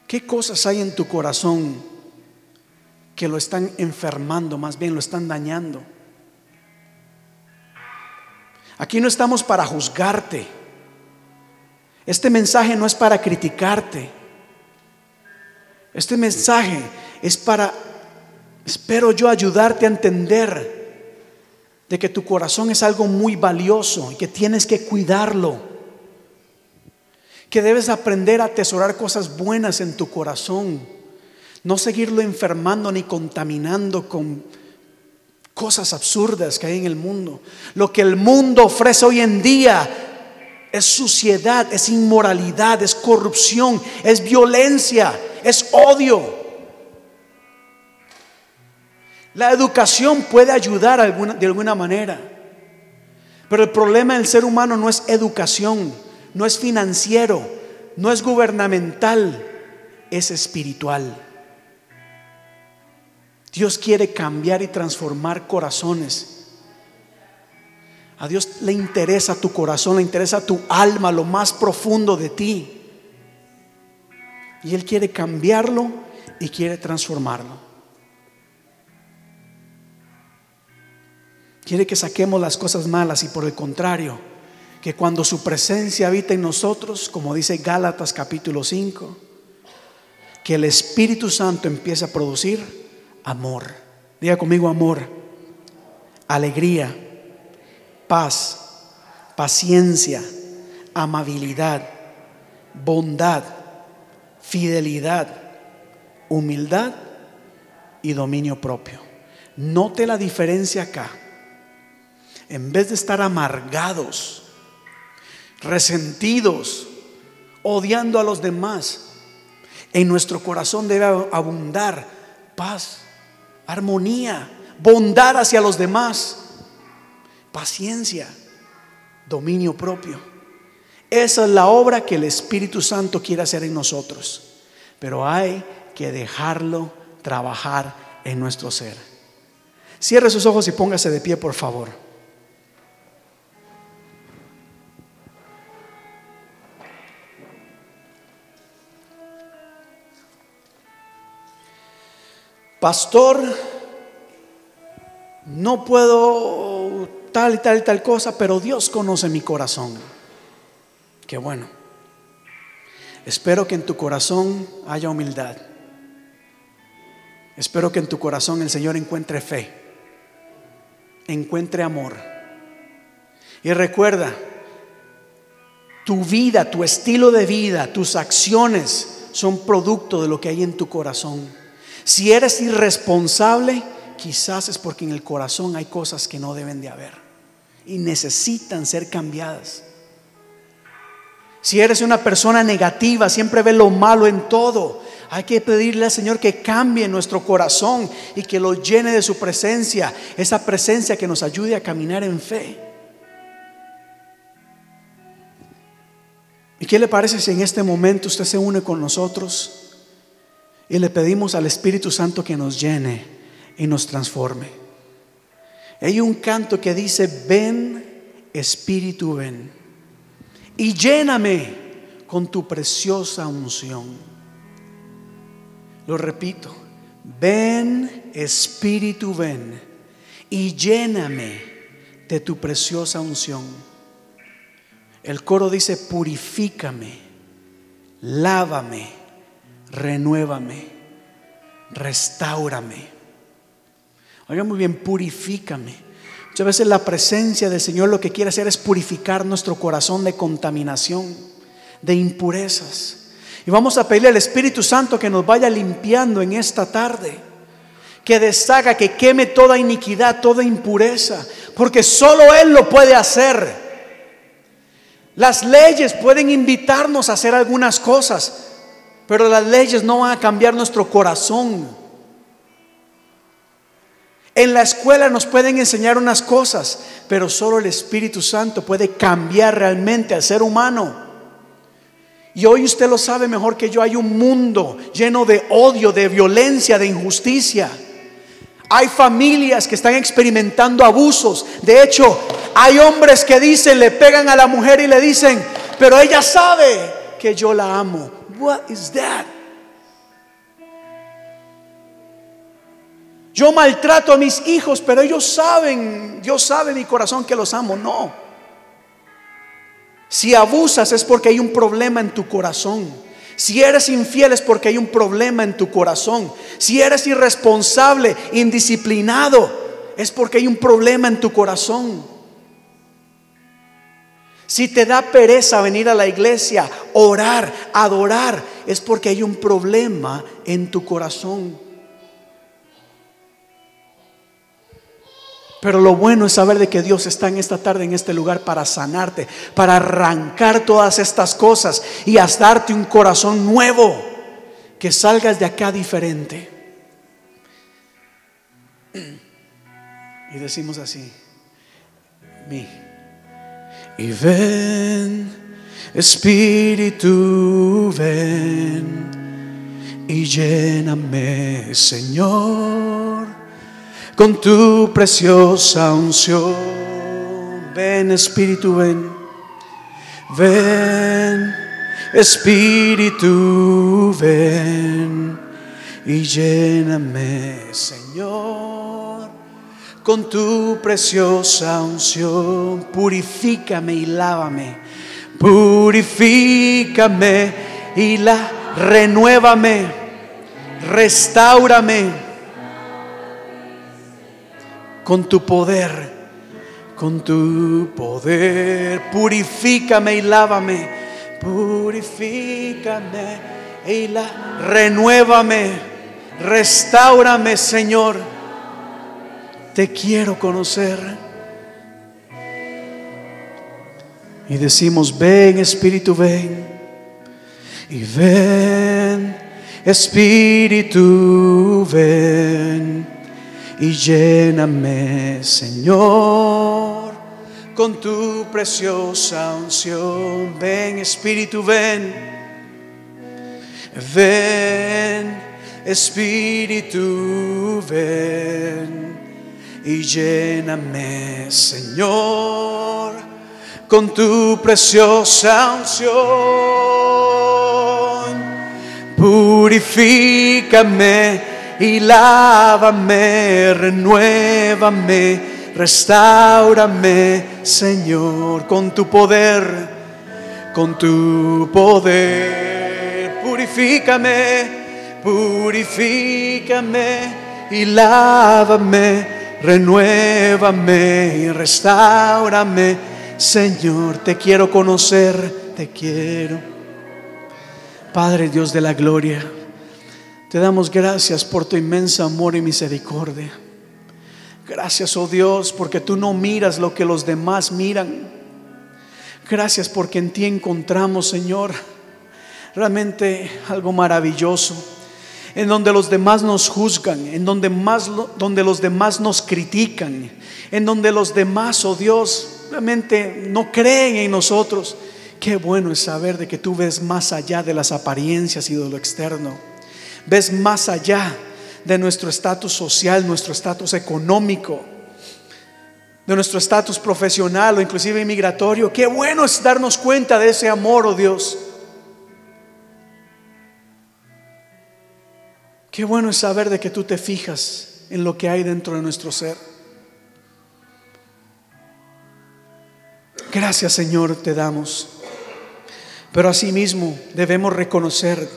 ¿Qué cosas hay en tu corazón que lo están enfermando, más bien lo están dañando? Aquí no estamos para juzgarte. Este mensaje no es para criticarte. Este mensaje es para, espero yo, ayudarte a entender de que tu corazón es algo muy valioso y que tienes que cuidarlo. Que debes aprender a atesorar cosas buenas en tu corazón. No seguirlo enfermando ni contaminando con cosas absurdas que hay en el mundo. Lo que el mundo ofrece hoy en día es suciedad, es inmoralidad, es corrupción, es violencia, es odio. La educación puede ayudar de alguna manera, pero el problema del ser humano no es educación, no es financiero, no es gubernamental, es espiritual. Dios quiere cambiar y transformar corazones. A Dios le interesa tu corazón, le interesa tu alma, lo más profundo de ti. Y Él quiere cambiarlo y quiere transformarlo. Quiere que saquemos las cosas malas y por el contrario, que cuando su presencia habita en nosotros, como dice Gálatas capítulo 5, que el Espíritu Santo empiece a producir amor. Diga conmigo amor, alegría, paz, paciencia, amabilidad, bondad, fidelidad, humildad y dominio propio. Note la diferencia acá. En vez de estar amargados, resentidos, odiando a los demás, en nuestro corazón debe abundar paz, armonía, bondad hacia los demás, paciencia, dominio propio. Esa es la obra que el Espíritu Santo quiere hacer en nosotros, pero hay que dejarlo trabajar en nuestro ser. Cierre sus ojos y póngase de pie, por favor. Pastor, no puedo tal y tal y tal cosa, pero Dios conoce mi corazón. Qué bueno. Espero que en tu corazón haya humildad. Espero que en tu corazón el Señor encuentre fe, encuentre amor. Y recuerda, tu vida, tu estilo de vida, tus acciones son producto de lo que hay en tu corazón. Si eres irresponsable, quizás es porque en el corazón hay cosas que no deben de haber y necesitan ser cambiadas. Si eres una persona negativa, siempre ve lo malo en todo, hay que pedirle al Señor que cambie nuestro corazón y que lo llene de su presencia, esa presencia que nos ayude a caminar en fe. ¿Y qué le parece si en este momento usted se une con nosotros y le pedimos al Espíritu Santo que nos llene y nos transforme? Hay un canto que dice, ven Espíritu, ven y lléname con tu preciosa unción. Lo repito, ven Espíritu, ven y lléname de tu preciosa unción. El coro dice, purifícame, lávame, renuévame, restaurame. Oiga muy bien, purifícame. Muchas veces la presencia del Señor lo que quiere hacer es purificar nuestro corazón de contaminación, de impurezas. Y vamos a pedirle al Espíritu Santo que nos vaya limpiando en esta tarde. Que deshaga, que queme toda iniquidad, toda impureza. Porque solo Él lo puede hacer. Las leyes pueden invitarnos a hacer algunas cosas. Pero las leyes no van a cambiar nuestro corazón. En la escuela nos pueden enseñar unas cosas, pero solo el Espíritu Santo puede cambiar realmente al ser humano. Y hoy usted lo sabe mejor que yo, hay un mundo lleno de odio, de violencia, de injusticia. Hay familias que están experimentando abusos. De hecho, hay hombres que dicen, le pegan a la mujer y le dicen, pero ella sabe que yo la amo. What is that? Yo maltrato a mis hijos, pero ellos saben, Dios sabe mi corazón que los amo. No. Si abusas es porque hay un problema en tu corazón. Si eres infiel es porque hay un problema en tu corazón. Si eres irresponsable, indisciplinado, es porque hay un problema en tu corazón. Si te da pereza venir a la iglesia, orar, adorar, es porque hay un problema en tu corazón. Pero lo bueno es saber de que Dios está en esta tarde, en este lugar, para sanarte, para arrancar todas estas cosas y darte un corazón nuevo, que salgas de acá diferente. Y decimos así, mi. Y ven, Espíritu, ven y lléname, Señor con tu preciosa unción. Ven Espíritu, ven. Ven Espíritu, ven y lléname, Señor, con tu preciosa unción. Purifícame y lávame. Purifícame y la renuévame. Restaurame con tu poder, con tu poder. Purifícame y lávame, purifícame y la renuévame, restaurame, Señor. Te quiero conocer. Y decimos, ven Espíritu, ven. Y ven, Espíritu, ven y lléname, Señor, con tu preciosa unción. Ven, Espíritu, ven. Ven, Espíritu, ven y lléname, Señor, con tu preciosa unción. Purifícame y lávame, renuévame, restaurame, Señor, con tu poder, con tu poder. Purifícame, purifícame y lávame, renuévame y restaurame. Señor, te quiero conocer, te quiero. Padre Dios de la gloria, te damos gracias por tu inmenso amor y misericordia. Gracias, oh Dios, porque tú no miras lo que los demás miran. Gracias porque en ti encontramos, Señor, realmente algo maravilloso. En donde los demás nos juzgan, en donde, más, donde los demás nos critican, en donde los demás, oh Dios, realmente no creen en nosotros. Qué bueno es saber de que tú ves más allá de las apariencias y de lo externo. Ves más allá de nuestro estatus social, nuestro estatus económico, de nuestro estatus profesional o inclusive migratorio. Qué bueno es darnos cuenta de ese amor, oh Dios. Qué bueno es saber de que tú te fijas en lo que hay dentro de nuestro ser. Gracias Señor te damos. Pero asimismo debemos reconocer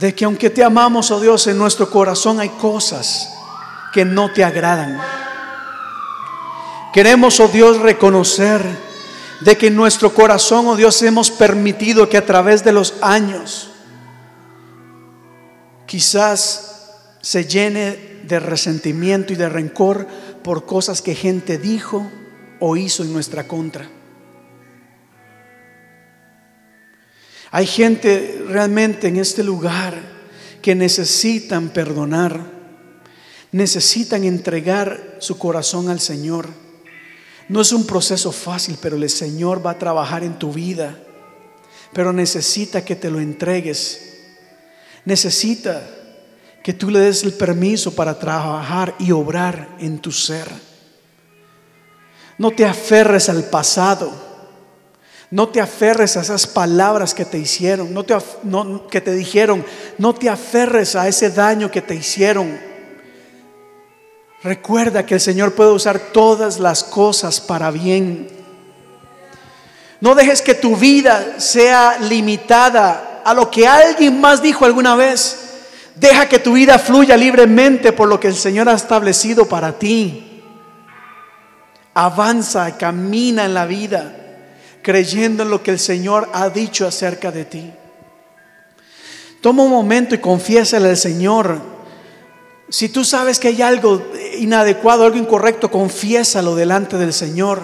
de que aunque te amamos, oh Dios, en nuestro corazón hay cosas que no te agradan. Queremos, oh Dios, reconocer de que en nuestro corazón, oh Dios, hemos permitido que a través de los años quizás se llene de resentimiento y de rencor por cosas que gente dijo o hizo en nuestra contra. Hay gente realmente en este lugar que necesitan perdonar, necesitan entregar su corazón al Señor. No es un proceso fácil, pero el Señor va a trabajar en tu vida. Pero necesita que te lo entregues. Necesita que tú le des el permiso para trabajar y obrar en tu ser. No te aferres al pasado. No te aferres a esas palabras que te hicieron, no te, que te dijeron. No te aferres a ese daño que te hicieron. Recuerda que el Señor puede usar todas las cosas para bien. No dejes que tu vida sea limitada a lo que alguien más dijo alguna vez. Deja que tu vida fluya libremente por lo que el Señor ha establecido para ti. Avanza, camina en la vida creyendo en lo que el Señor ha dicho acerca de ti. Toma un momento y confiésale al Señor. Si tú sabes que hay algo inadecuado, algo incorrecto, confiésalo delante del Señor.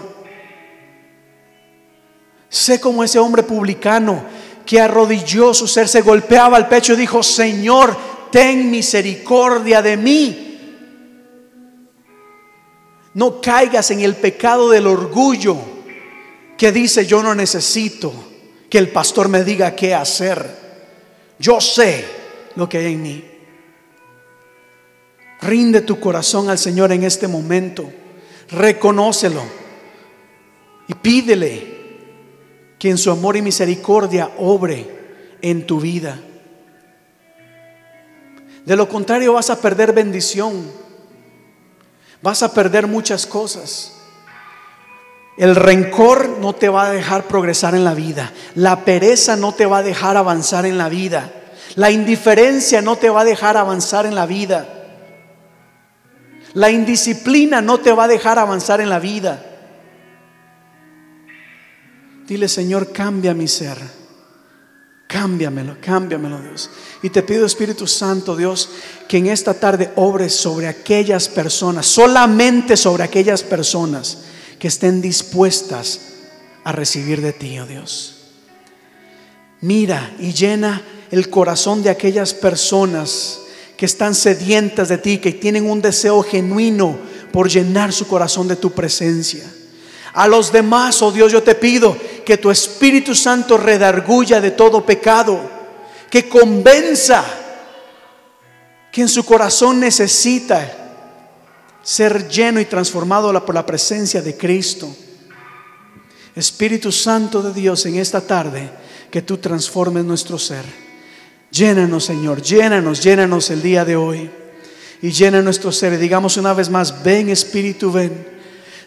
Sé como ese hombre publicano que arrodilló su ser, se golpeaba al pecho y dijo, Señor, ten misericordia de mí. No caigas en el pecado del orgullo que dice yo no necesito que el pastor me diga qué hacer. Yo sé lo que hay en mí. Rinde tu corazón al Señor en este momento. Reconócelo y pídele que en su amor y misericordia obre en tu vida. De lo contrario vas a perder bendición. Vas a perder muchas cosas. El rencor no te va a dejar progresar en la vida. La pereza no te va a dejar avanzar en la vida. La indiferencia no te va a dejar avanzar en la vida. La indisciplina no te va a dejar avanzar en la vida. Dile, Señor, cambia mi ser. Cámbiamelo, cámbiamelo, Dios. Y te pido, Espíritu Santo, Dios, que en esta tarde obres sobre aquellas personas, solamente sobre aquellas personas que estén dispuestas a recibir de ti, oh Dios. Mira y llena el corazón de aquellas personas que están sedientas de ti, que tienen un deseo genuino por llenar su corazón de tu presencia. A los demás, oh Dios, yo te pido que tu Espíritu Santo redarguya de todo pecado, que convenza que en su corazón necesita ser lleno y transformado por la presencia de Cristo. Espíritu Santo de Dios, en esta tarde, que tú transformes nuestro ser. Llénanos, Señor, llénanos, llénanos el día de hoy. Y llena nuestro ser. Y digamos una vez más, ven Espíritu, ven.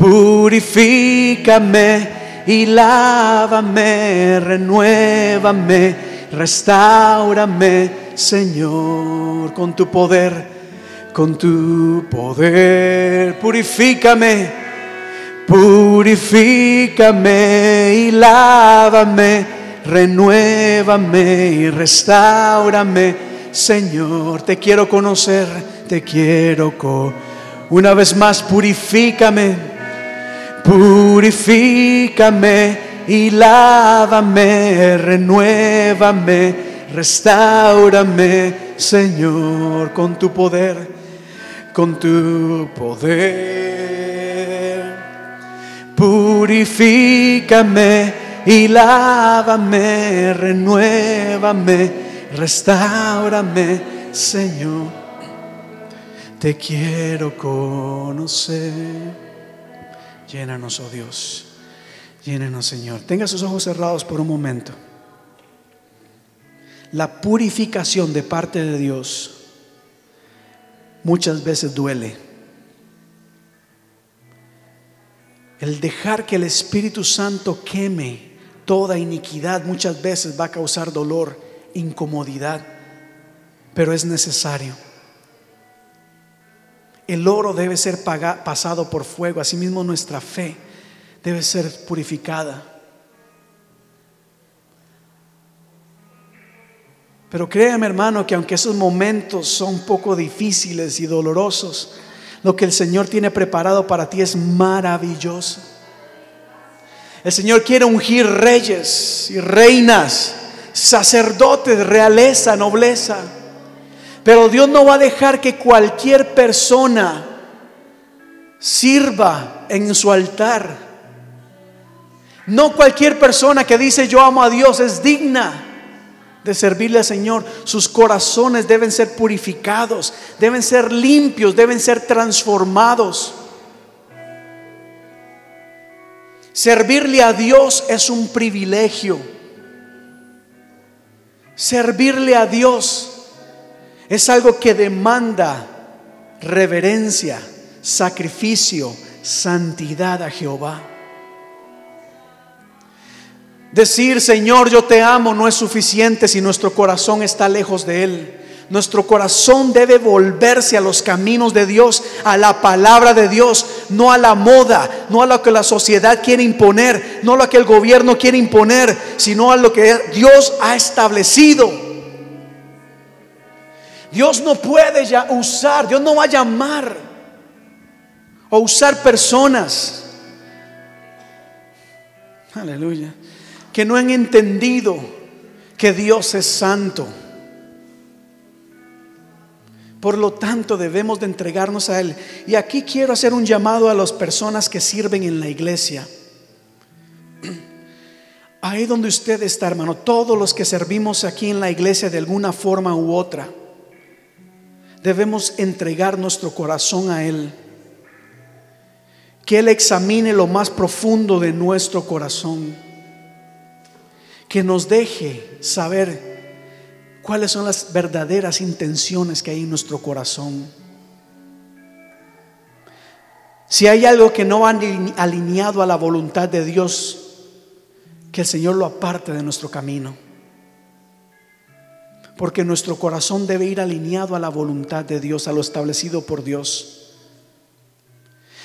Purifícame y lávame, renuévame, restaurame, Señor, con tu poder, con tu poder. Purifícame, purifícame y lávame renuévame y restaurame, Señor. Te quiero conocer, te quiero. Una vez más, purifícame, purifícame y lávame, renuévame, restaurame, Señor, con tu poder, con tu poder. Purifícame y lávame, renuévame, restaurame, Señor. Te quiero conocer. Llénanos, oh Dios. Llénanos, Señor. Tenga sus ojos cerrados por un momento. La purificación de parte de Dios muchas veces duele. El dejar que el Espíritu Santo queme Toda iniquidad muchas veces va a causar dolor, incomodidad, pero es necesario. El oro debe ser pasado por fuego, asimismo nuestra fe debe ser purificada. Pero créeme hermano que aunque esos momentos son un poco difíciles y dolorosos, lo que el Señor tiene preparado para ti es maravilloso. El Señor quiere ungir reyes y reinas, sacerdotes, realeza, nobleza. Pero Dios no va a dejar que cualquier persona sirva en su altar. No cualquier persona que dice yo amo a Dios es digna de servirle al Señor. Sus corazones deben ser purificados, deben ser limpios, deben ser transformados. Servirle a Dios es un privilegio. Servirle a Dios es algo que demanda reverencia, sacrificio, santidad a Jehová. Decir, Señor, yo te amo no es suficiente si nuestro corazón está lejos de Él. Nuestro corazón debe volverse a los caminos de Dios, a la palabra de Dios, no a la moda, no a lo que la sociedad quiere imponer, no a lo que el gobierno quiere imponer, sino a lo que Dios ha establecido. Dios no puede ya usar, Dios no va a llamar o usar personas. Aleluya. Que no han entendido que Dios es santo. Por lo tanto, debemos de entregarnos a Él. Y aquí quiero hacer un llamado a las personas que sirven en la iglesia. Ahí donde usted está, hermano, todos los que servimos aquí en la iglesia de alguna forma u otra, debemos entregar nuestro corazón a Él. Que Él examine lo más profundo de nuestro corazón. Que nos deje saber cuáles son las verdaderas intenciones que hay en nuestro corazón. Si hay algo que no va alineado a la voluntad de Dios, que el Señor lo aparte de nuestro camino. Porque nuestro corazón debe ir alineado a la voluntad de Dios, a lo establecido por Dios.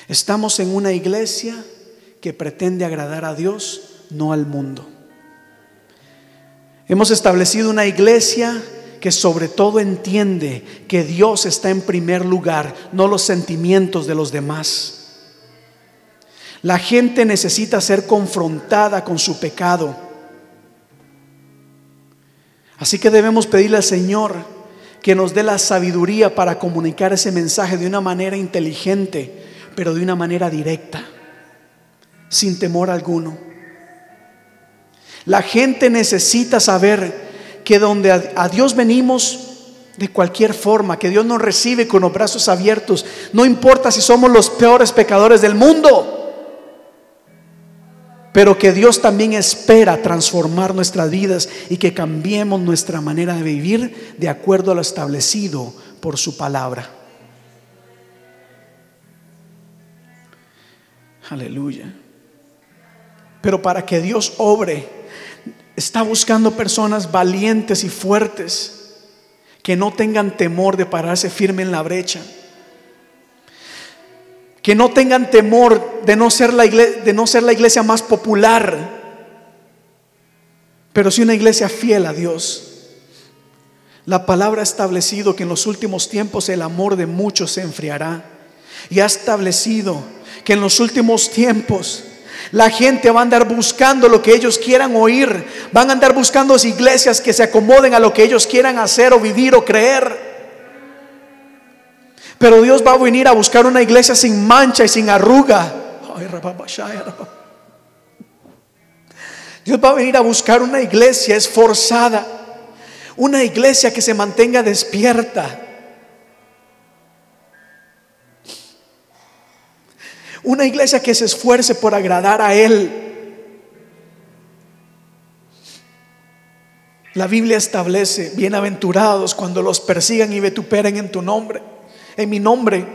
Estamos en una iglesia que pretende agradar a Dios, no al mundo. Hemos establecido una iglesia que sobre todo entiende que Dios está en primer lugar, no los sentimientos de los demás. La gente necesita ser confrontada con su pecado. Así que debemos pedirle al Señor que nos dé la sabiduría para comunicar ese mensaje de una manera inteligente, pero de una manera directa. sin temor alguno. La gente necesita saber que donde a, Dios venimos de cualquier forma, que Dios nos recibe con los brazos abiertos, no importa si somos los peores pecadores del mundo, pero que Dios también espera transformar nuestras vidas y que cambiemos nuestra manera de vivir de acuerdo a lo establecido por su palabra. Aleluya. Pero para que Dios obre, está buscando personas valientes y fuertes que no tengan temor de pararse firme en la brecha. Que no tengan temor de no ser la iglesia, de no ser la iglesia más popular, pero sí una iglesia fiel a Dios. La palabra ha establecido que en los últimos tiempos el amor de muchos se enfriará. Y ha establecido que en los últimos tiempos la gente va a andar buscando lo que ellos quieran oír. Van a andar buscando iglesias que se acomoden a lo que ellos quieran hacer o vivir o creer. Pero Dios va a venir a buscar una iglesia sin mancha y sin arruga. Dios va a venir a buscar una iglesia esforzada. Una iglesia que se mantenga despierta. Una iglesia que se esfuerce por agradar a Él. La Biblia establece, bienaventurados cuando los persigan y vituperen en tu nombre, en mi nombre.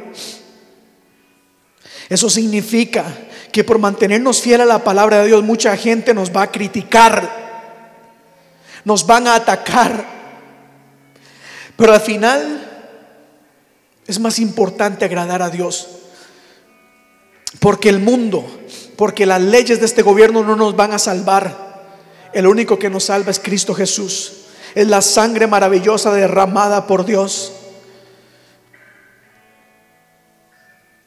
Eso significa que por mantenernos fiel a la palabra de Dios, mucha gente nos va a criticar, nos van a atacar. Pero al final es más importante agradar a Dios. Porque el mundo, porque las leyes de este gobierno no nos van a salvar. El único que nos salva es Cristo Jesús. Es la sangre maravillosa derramada por Dios.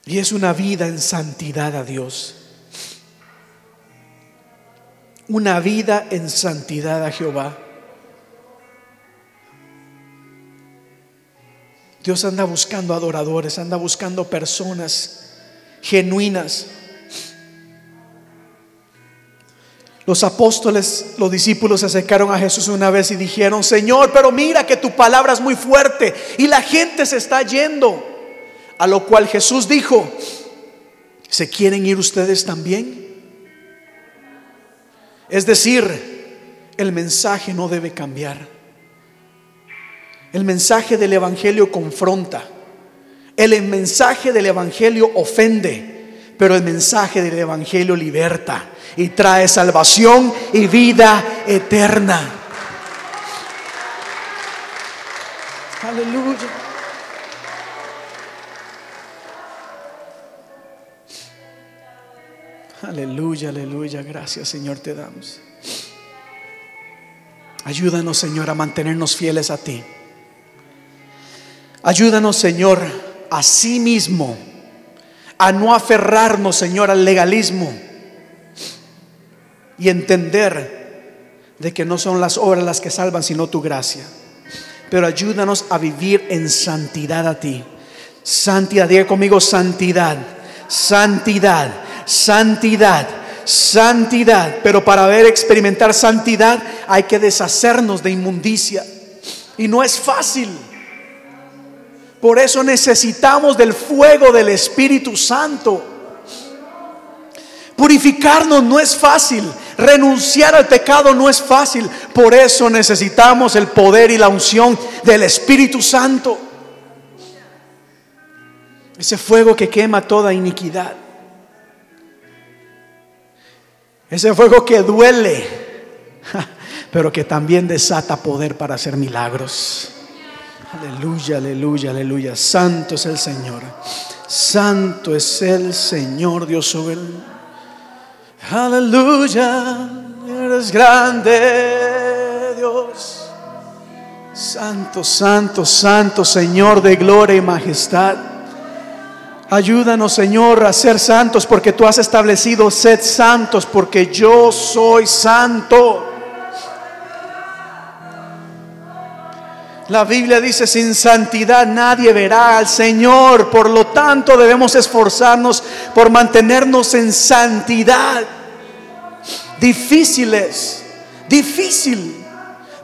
Y es una vida en santidad a Dios. Una vida en santidad a Jehová. Dios anda buscando adoradores, anda buscando personas genuinas. Los apóstoles, los discípulos se acercaron a Jesús una vez y dijeron, Señor, pero mira que tu palabra es muy fuerte y la gente se está yendo. A lo cual Jesús dijo, ¿se quieren ir ustedes también? Es decir, el mensaje no debe cambiar. El mensaje del Evangelio confronta. El mensaje del Evangelio ofende, pero el mensaje del Evangelio liberta y trae salvación y vida eterna. Aleluya. Aleluya, aleluya. Gracias Señor te damos. Ayúdanos Señor a mantenernos fieles a ti. Ayúdanos Señor a sí mismo, a no aferrarnos, Señor, al legalismo y entender de que no son las obras las que salvan, sino tu gracia. Pero ayúdanos a vivir en santidad a ti. Santidad, diga conmigo santidad, santidad, santidad, santidad. Pero para ver experimentar santidad hay que deshacernos de inmundicia. Y no es fácil. Por eso necesitamos del fuego del Espíritu Santo. Purificarnos no es fácil. Renunciar al pecado no es fácil. Por eso necesitamos el poder y la unción del Espíritu Santo. Ese fuego que quema toda iniquidad. Ese fuego que duele, pero que también desata poder para hacer milagros. Aleluya, aleluya, aleluya. Santo es el Señor. Santo es el Señor Dios sobre el... Aleluya, eres grande Dios. Santo, santo, santo Señor de gloria y majestad. Ayúdanos, Señor, a ser santos porque tú has establecido sed santos porque yo soy santo. La Biblia dice, sin santidad nadie verá al Señor. Por lo tanto, debemos esforzarnos por mantenernos en santidad. Difíciles, difícil,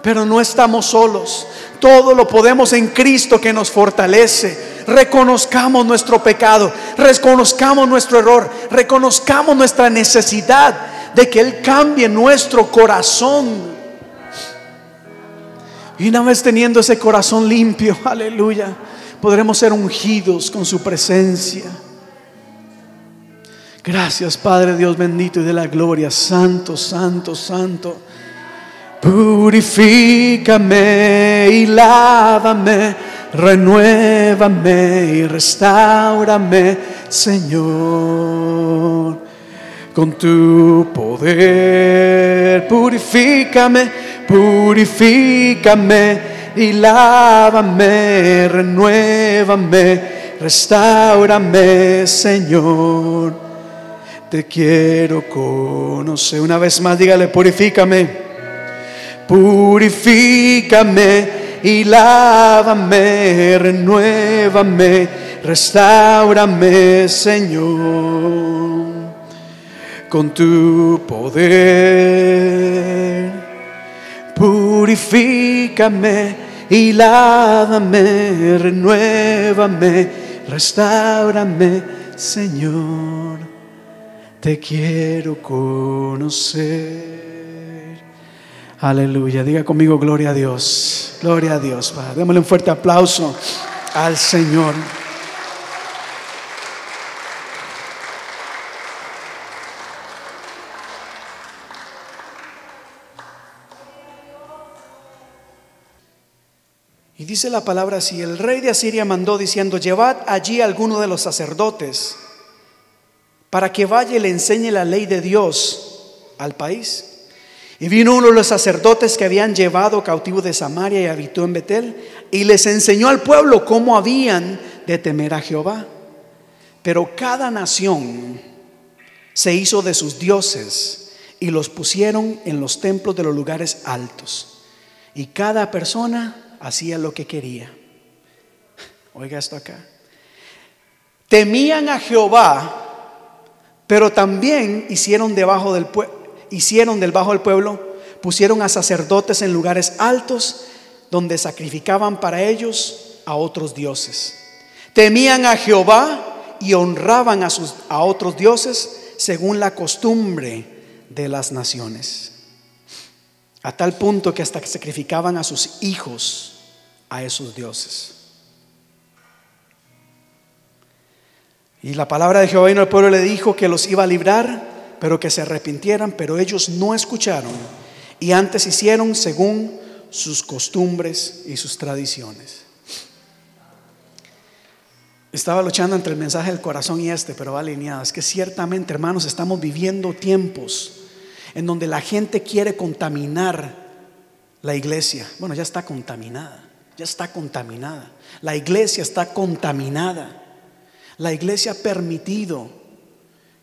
pero no estamos solos. Todo lo podemos en Cristo que nos fortalece. Reconozcamos nuestro pecado, reconozcamos nuestro error, reconozcamos nuestra necesidad de que Él cambie nuestro corazón. Y una vez teniendo ese corazón limpio, aleluya, podremos ser ungidos con su presencia. Gracias Padre Dios bendito y de la gloria, santo, santo, santo. Purifícame y lávame, renuévame y restaurame, Señor. Con tu poder, purifícame, purifícame y lávame, renuévame, restaurame, Señor. Te quiero conocer. Una vez más, dígale, purifícame purifícame y lávame, renuévame, restaurame, Señor, con tu poder. Purifícame y lávame, renuévame, restaurame, Señor. Te quiero conocer. Aleluya. Diga conmigo, gloria a Dios. Gloria a Dios. Démosle un fuerte aplauso al Señor. Y dice la palabra así, el rey de Asiria mandó diciendo, llevad allí a alguno de los sacerdotes para que vaya y le enseñe la ley de Dios al país. Y vino uno de los sacerdotes que habían llevado cautivo de Samaria y habitó en Betel y les enseñó al pueblo cómo habían de temer a Jehová. Pero cada nación se hizo de sus dioses y los pusieron en los templos de los lugares altos. Y cada persona hacía lo que quería. Oiga esto acá. Temían a Jehová, pero también hicieron debajo del pueblo hicieron del bajo del pueblo, pusieron a sacerdotes en lugares altos donde sacrificaban para ellos a otros dioses. Temían a Jehová y honraban a, sus, a otros dioses según la costumbre de las naciones. A tal punto que hasta sacrificaban a sus hijos a esos dioses. Y la palabra de Jehová vino al pueblo le dijo que los iba a librar pero que se arrepintieran, pero ellos no escucharon y antes hicieron según sus costumbres y sus tradiciones. Estaba luchando entre el mensaje del corazón y este, pero va alineado. Es que ciertamente, hermanos, estamos viviendo tiempos en donde la gente quiere contaminar la iglesia. Bueno, ya está contaminada, ya está contaminada. La iglesia está contaminada. La iglesia ha permitido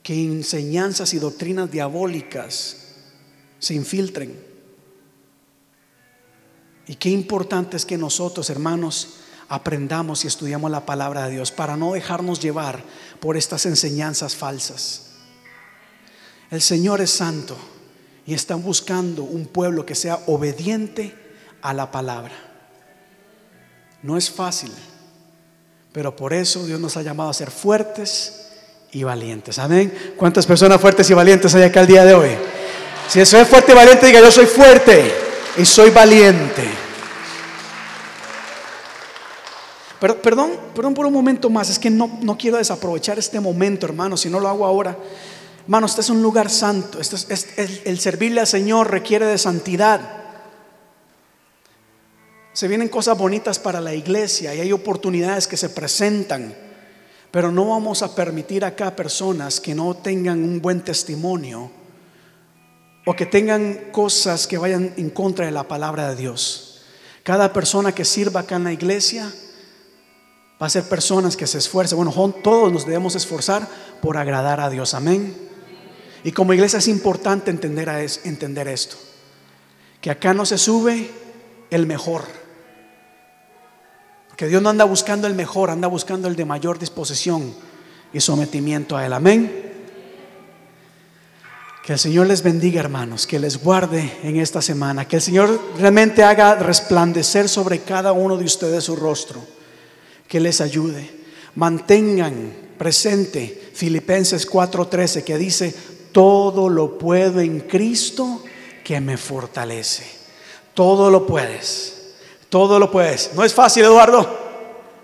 que enseñanzas y doctrinas diabólicas se infiltren. Y qué importante es que nosotros, hermanos, aprendamos y estudiamos la palabra de Dios para no dejarnos llevar por estas enseñanzas falsas. El Señor es santo y están buscando un pueblo que sea obediente a la palabra. No es fácil, pero por eso Dios nos ha llamado a ser fuertes y valientes. Amén. ¿Cuántas personas fuertes y valientes hay acá el día de hoy? Si soy fuerte y valiente, diga yo soy fuerte y soy valiente. Perdón, perdón por un momento más, es que no, no quiero desaprovechar este momento, hermano, si no lo hago ahora. Hermano, este es un lugar santo, este es, el, el servirle al Señor requiere de santidad. Se vienen cosas bonitas para la iglesia y hay oportunidades que se presentan. Pero no vamos a permitir acá personas que no tengan un buen testimonio o que tengan cosas que vayan en contra de la palabra de Dios. Cada persona que sirva acá en la iglesia va a ser personas que se esfuercen. Bueno, todos nos debemos esforzar por agradar a Dios. Amén. Y como iglesia es importante entender, entender esto. Que acá no se sube el mejor. Que Dios no anda buscando el mejor, anda buscando el de mayor disposición y sometimiento a Él. Amén. Que el Señor les bendiga, hermanos, que les guarde en esta semana, que el Señor realmente haga resplandecer sobre cada uno de ustedes su rostro, que les ayude. Mantengan presente Filipenses 4:13 que dice, todo lo puedo en Cristo que me fortalece. Todo lo puedes, todo lo puedes. No es fácil, Eduardo,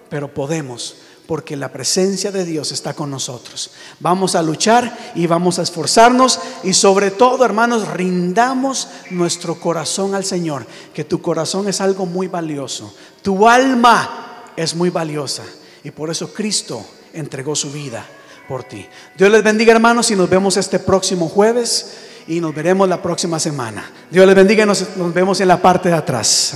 pero podemos porque la presencia de Dios está con nosotros. Vamos a luchar y vamos a esforzarnos y sobre todo, hermanos, rindamos nuestro corazón al Señor, que tu corazón es algo muy valioso, tu alma es muy valiosa y por eso Cristo entregó su vida por ti. Dios les bendiga, hermanos, y nos vemos este próximo jueves y nos veremos la próxima semana. Dios les bendiga y nos, vemos en la parte de atrás.